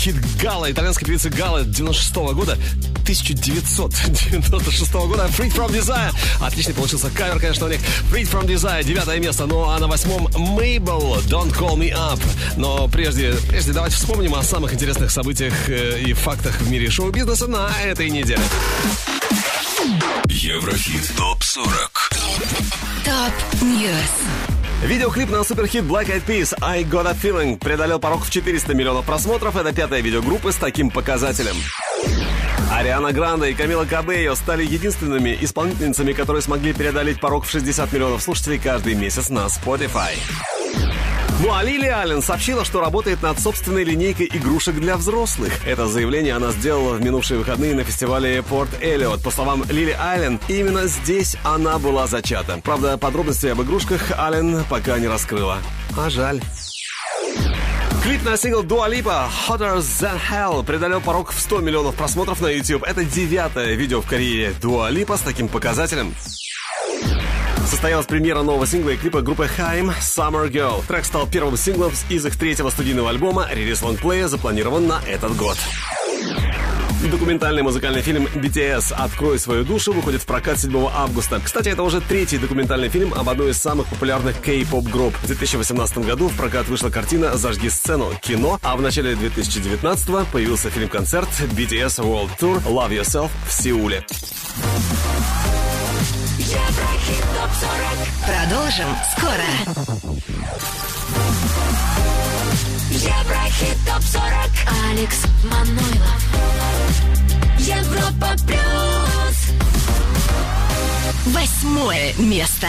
Хит Гала, итальянской певицы Гала 96 года. 1996 года Freed from Desire. Отличный получился кавер, конечно, у них. Freed from Desire, девятое место. Ну а на восьмом Mabel, Don't Call Me Up. Но прежде, прежде давайте вспомним о самых интересных событиях э, и фактах в мире шоу-бизнеса на этой неделе. Еврохит ТОП-40. Top News. Видеоклип на суперхит Black Eyed Peas I Gotta Feeling преодолел порог в 400 миллионов просмотров. Это пятое видео группы с таким показателем. Ариана Гранде и Камила Кабейо стали единственными исполнительницами, которые смогли преодолеть порог в 60 миллионов слушателей каждый месяц на Spotify. Ну а Лили Аллен сообщила, что работает над собственной линейкой игрушек для взрослых. Это заявление она сделала в минувшие выходные на фестивале Порт Эллиот. По словам Лили Аллен, именно здесь она была зачата. Правда, подробностей об игрушках Аллен пока не раскрыла. А жаль. Клип на сингл Dua Lipa Hotter Than Hell преодолел порог в 100 миллионов просмотров на YouTube. Это девятое видео в карьере Dua Lipa с таким показателем. Состоялась премьера нового сингла и клипа группы Haim «Summer Girl». Трек стал первым синглом из их третьего студийного альбома. Релиз лонгплея запланирован на этот год. Документальный музыкальный фильм BTS «Открой свою душу» выходит в прокат 7 августа. Кстати, это уже третий документальный фильм об одной из самых популярных кей-поп групп. В 2018 году в прокат вышла картина «Зажги сцену» кино, а в начале 2019 появился фильм-концерт BTS World Tour «Love Yourself» в Сеуле. Еврохит ТОП 40. Продолжим скоро. Еврохит ТОП 40. Алекс Манойлов. Европа плюс. Восьмое место.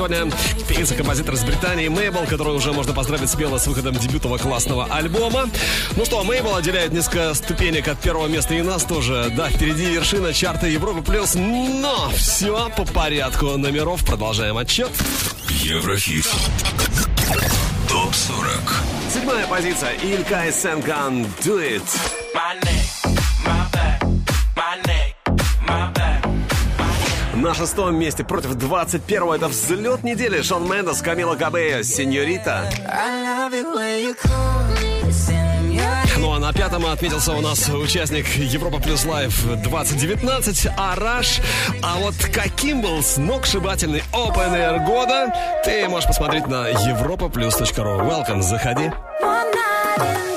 сегодня певица-композитор из Британии Мейбл, которую уже можно поздравить смело с выходом дебютного классного альбома. Ну что, Мейбл отделяет несколько ступенек от первого места и нас тоже. Да, впереди вершина чарта Европы плюс, но все по порядку номеров. Продолжаем отчет. Еврохит. Топ 40. Седьмая позиция. Илькай Сенган Do It. На шестом месте против 21-го это взлет недели. Шон Мендес, Камила Кабея, Сеньорита. Ну а на пятом отметился у нас участник Европа Плюс Лайв 2019 Араш. А вот каким был сногсшибательный Open Air года, ты можешь посмотреть на europaplus.ru. Welcome, заходи. من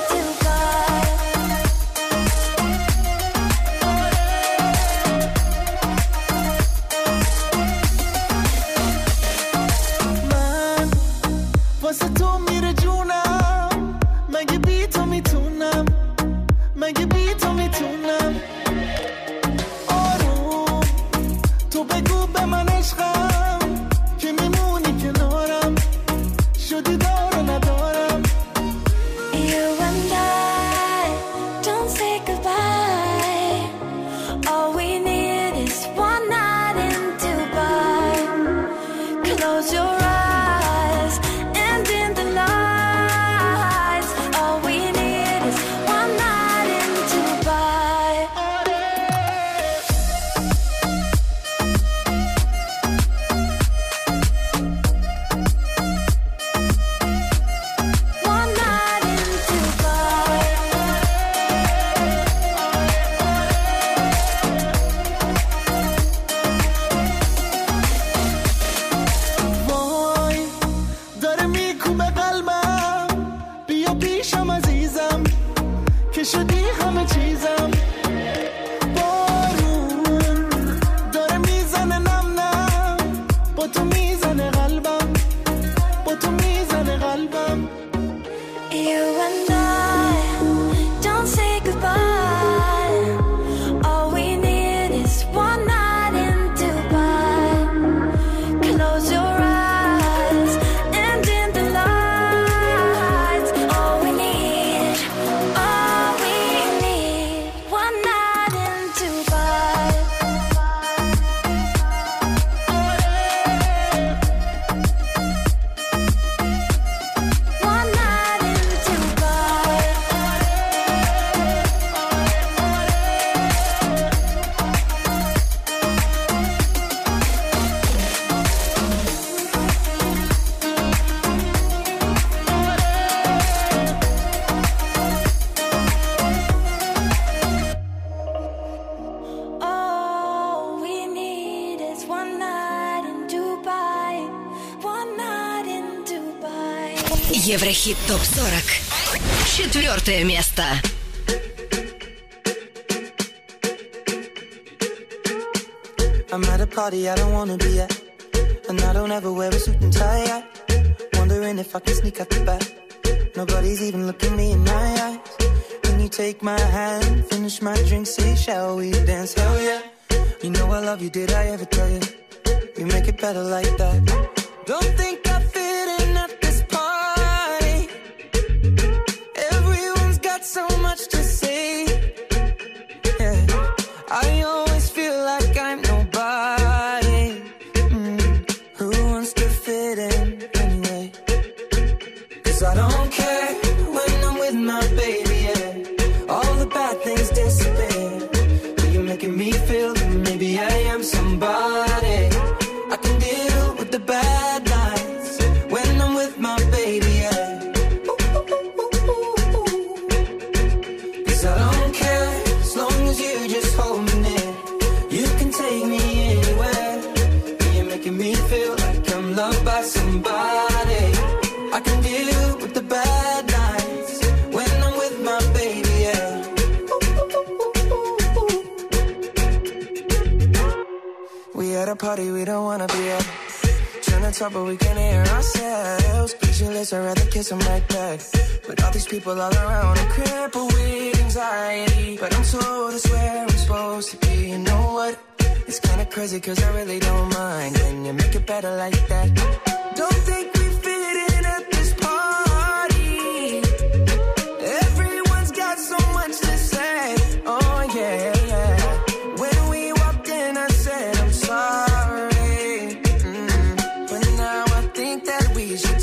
Еврохит ТОП-40. Четвертое место.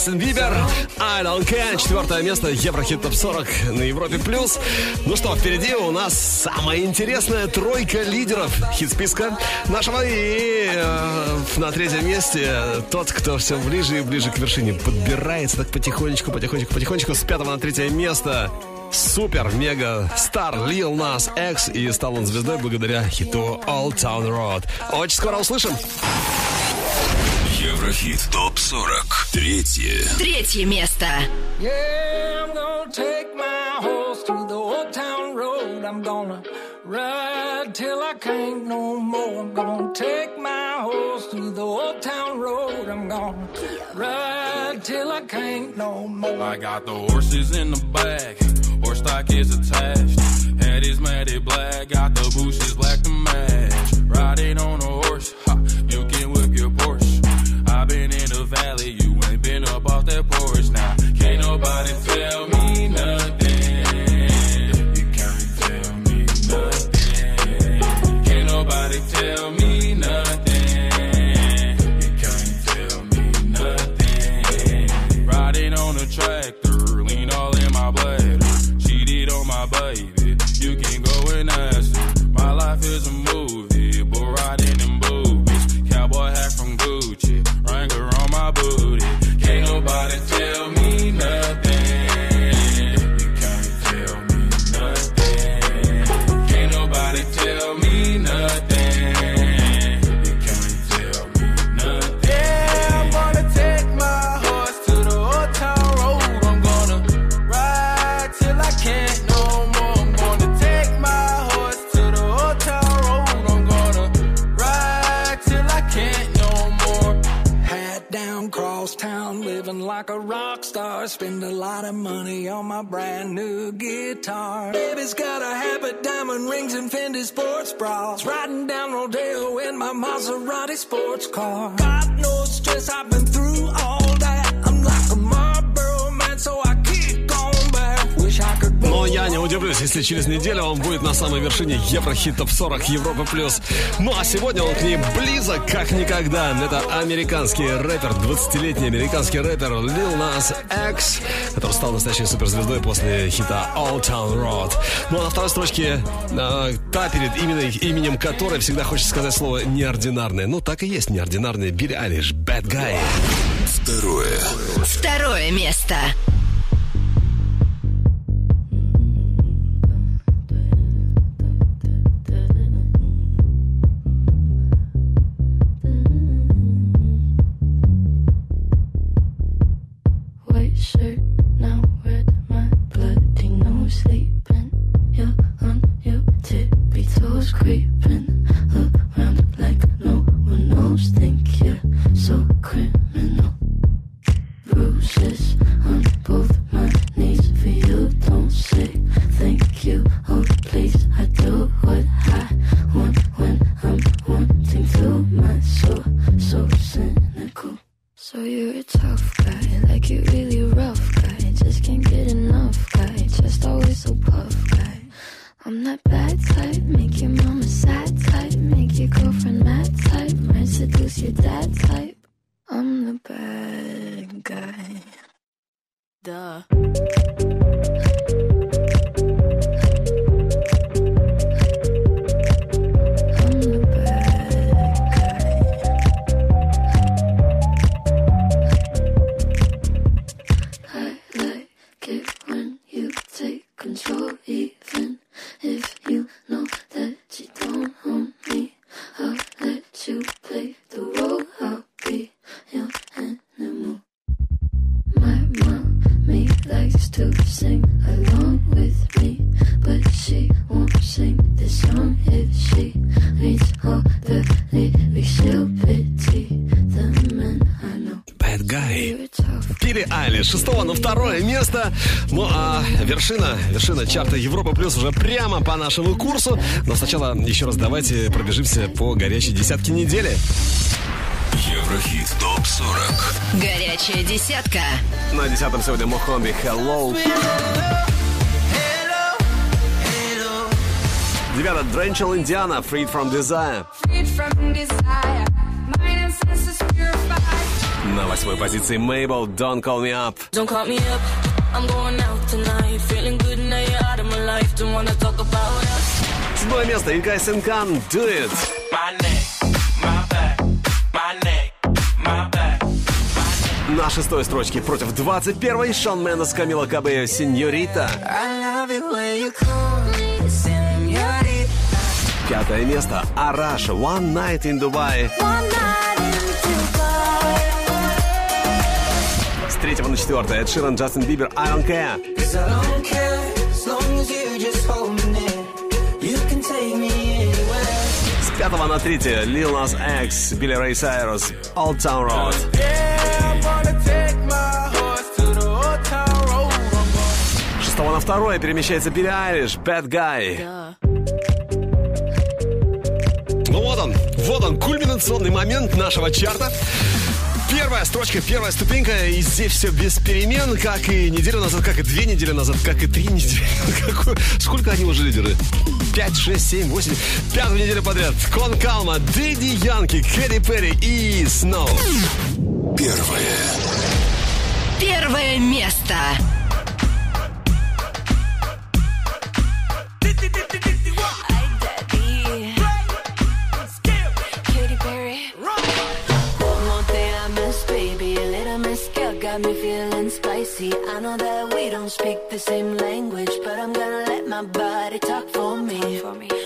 Джастин Бибер, I Don't Care, четвертое место, Еврохит Топ 40 на Европе+. плюс. Ну что, впереди у нас самая интересная тройка лидеров хит-списка нашего. И э, на третьем месте тот, кто все ближе и ближе к вершине подбирается так потихонечку, потихонечку, потихонечку с пятого на третье место. Супер, мега стар Lil Nas X и стал он звездой благодаря хиту Old Town Road. Очень скоро услышим. Еврохит ТОП-40. Третье. Третье место. Yeah, I'm gonna take my horse to the old town road. I'm gonna ride till I can't no more. I'm gonna take my horse to the old town road. I'm gonna ride till I can't no more. I got the horses in the back, horse stock is attached. Head is matted black, got the bushes black to match. Riding on a horse, ha, Up off that porch. Now, can't nobody tell me nothing. Like a rock star. Spend a lot of money on my brand new guitar. Baby's got a habit, diamond rings, and Fendi sports bras. Riding down Rodeo in my Maserati sports car. Got no stress, I've been through all that. I'm like a Marlboro man, so I keep going back. Wish I could Но я не удивлюсь, если через неделю он будет на самой вершине Еврохит Топ 40 Европа плюс. Ну а сегодня он к ней близок, как никогда. Это американский рэпер, 20-летний американский рэпер Lil Nas X, который стал настоящей суперзвездой после хита Old Town Road. Ну а на второй строчке э, та, перед именем, именем которой всегда хочется сказать слово неординарное. Ну так и есть неординарный Билли Айлиш, Bad Guy. Второе. Второе место. Вершина, вершина чарта Европа Плюс уже прямо по нашему курсу. Но сначала еще раз давайте пробежимся по горячей десятке недели. Еврохит ТОП-40. Горячая десятка. На десятом сегодня Мохомби Hello. Девятое Дренчел Индиана Freed from Desire. На восьмой позиции Мейбл Don't Call Me Up. Don't call me up. I'm going out tonight. Feeling good now you're out of my life. Don't wanna talk about us. Седьмое место Инкай Сенкан Do It. My neck, my back, my neck, my back. На шестой строчке против 21-й Шон Мендес Камила Кабео Сеньорита. I love it when you call me señorita. Пятое место Араш One Night in Dubai. One night 3 на 4. это Ширан, Джастин Бибер, I don't care. С 5 на 3. Lil Nas X, Билли Рэй Сайрус, Old Town Road. С на второе перемещается Билли Айлиш, Bad Guy. Ну вот он, вот он, кульминационный момент нашего чарта. Первая строчка, первая ступенька, и здесь все без перемен, как и неделю назад, как и две недели назад, как и три недели. Сколько они уже лидеры? Пять, шесть, семь, восемь. Пятую неделю подряд. Кон Калма, Дэдди Янки, Кэрри Перри и Сноу. Первое. Первое место. Spicy. I know that we don't speak the same language, but I'm gonna let my body talk for me. What I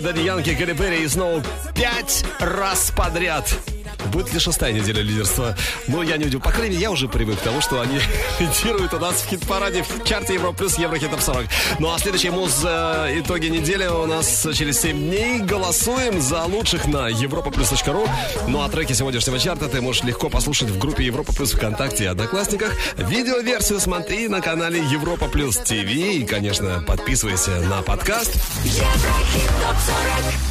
месте Дэдди Янки, Кэрри Перри и снова пять раз подряд. Будет ли шестая неделя лидерства? Ну, я не удивлюсь. По крайней мере, я уже привык к тому, что они лидируют у нас в хит-параде в чарте Европа плюс Еврохитов 40. Ну, а следующие муз э, итоги недели у нас через 7 дней. Голосуем за лучших на европа ру. Ну, а треки сегодняшнего чарта ты можешь легко послушать в группе Европа плюс ВКонтакте и Одноклассниках. Видеоверсию смотри на канале Европа плюс ТВ. И, конечно, подписывайся на подкаст. Еврохит топ 40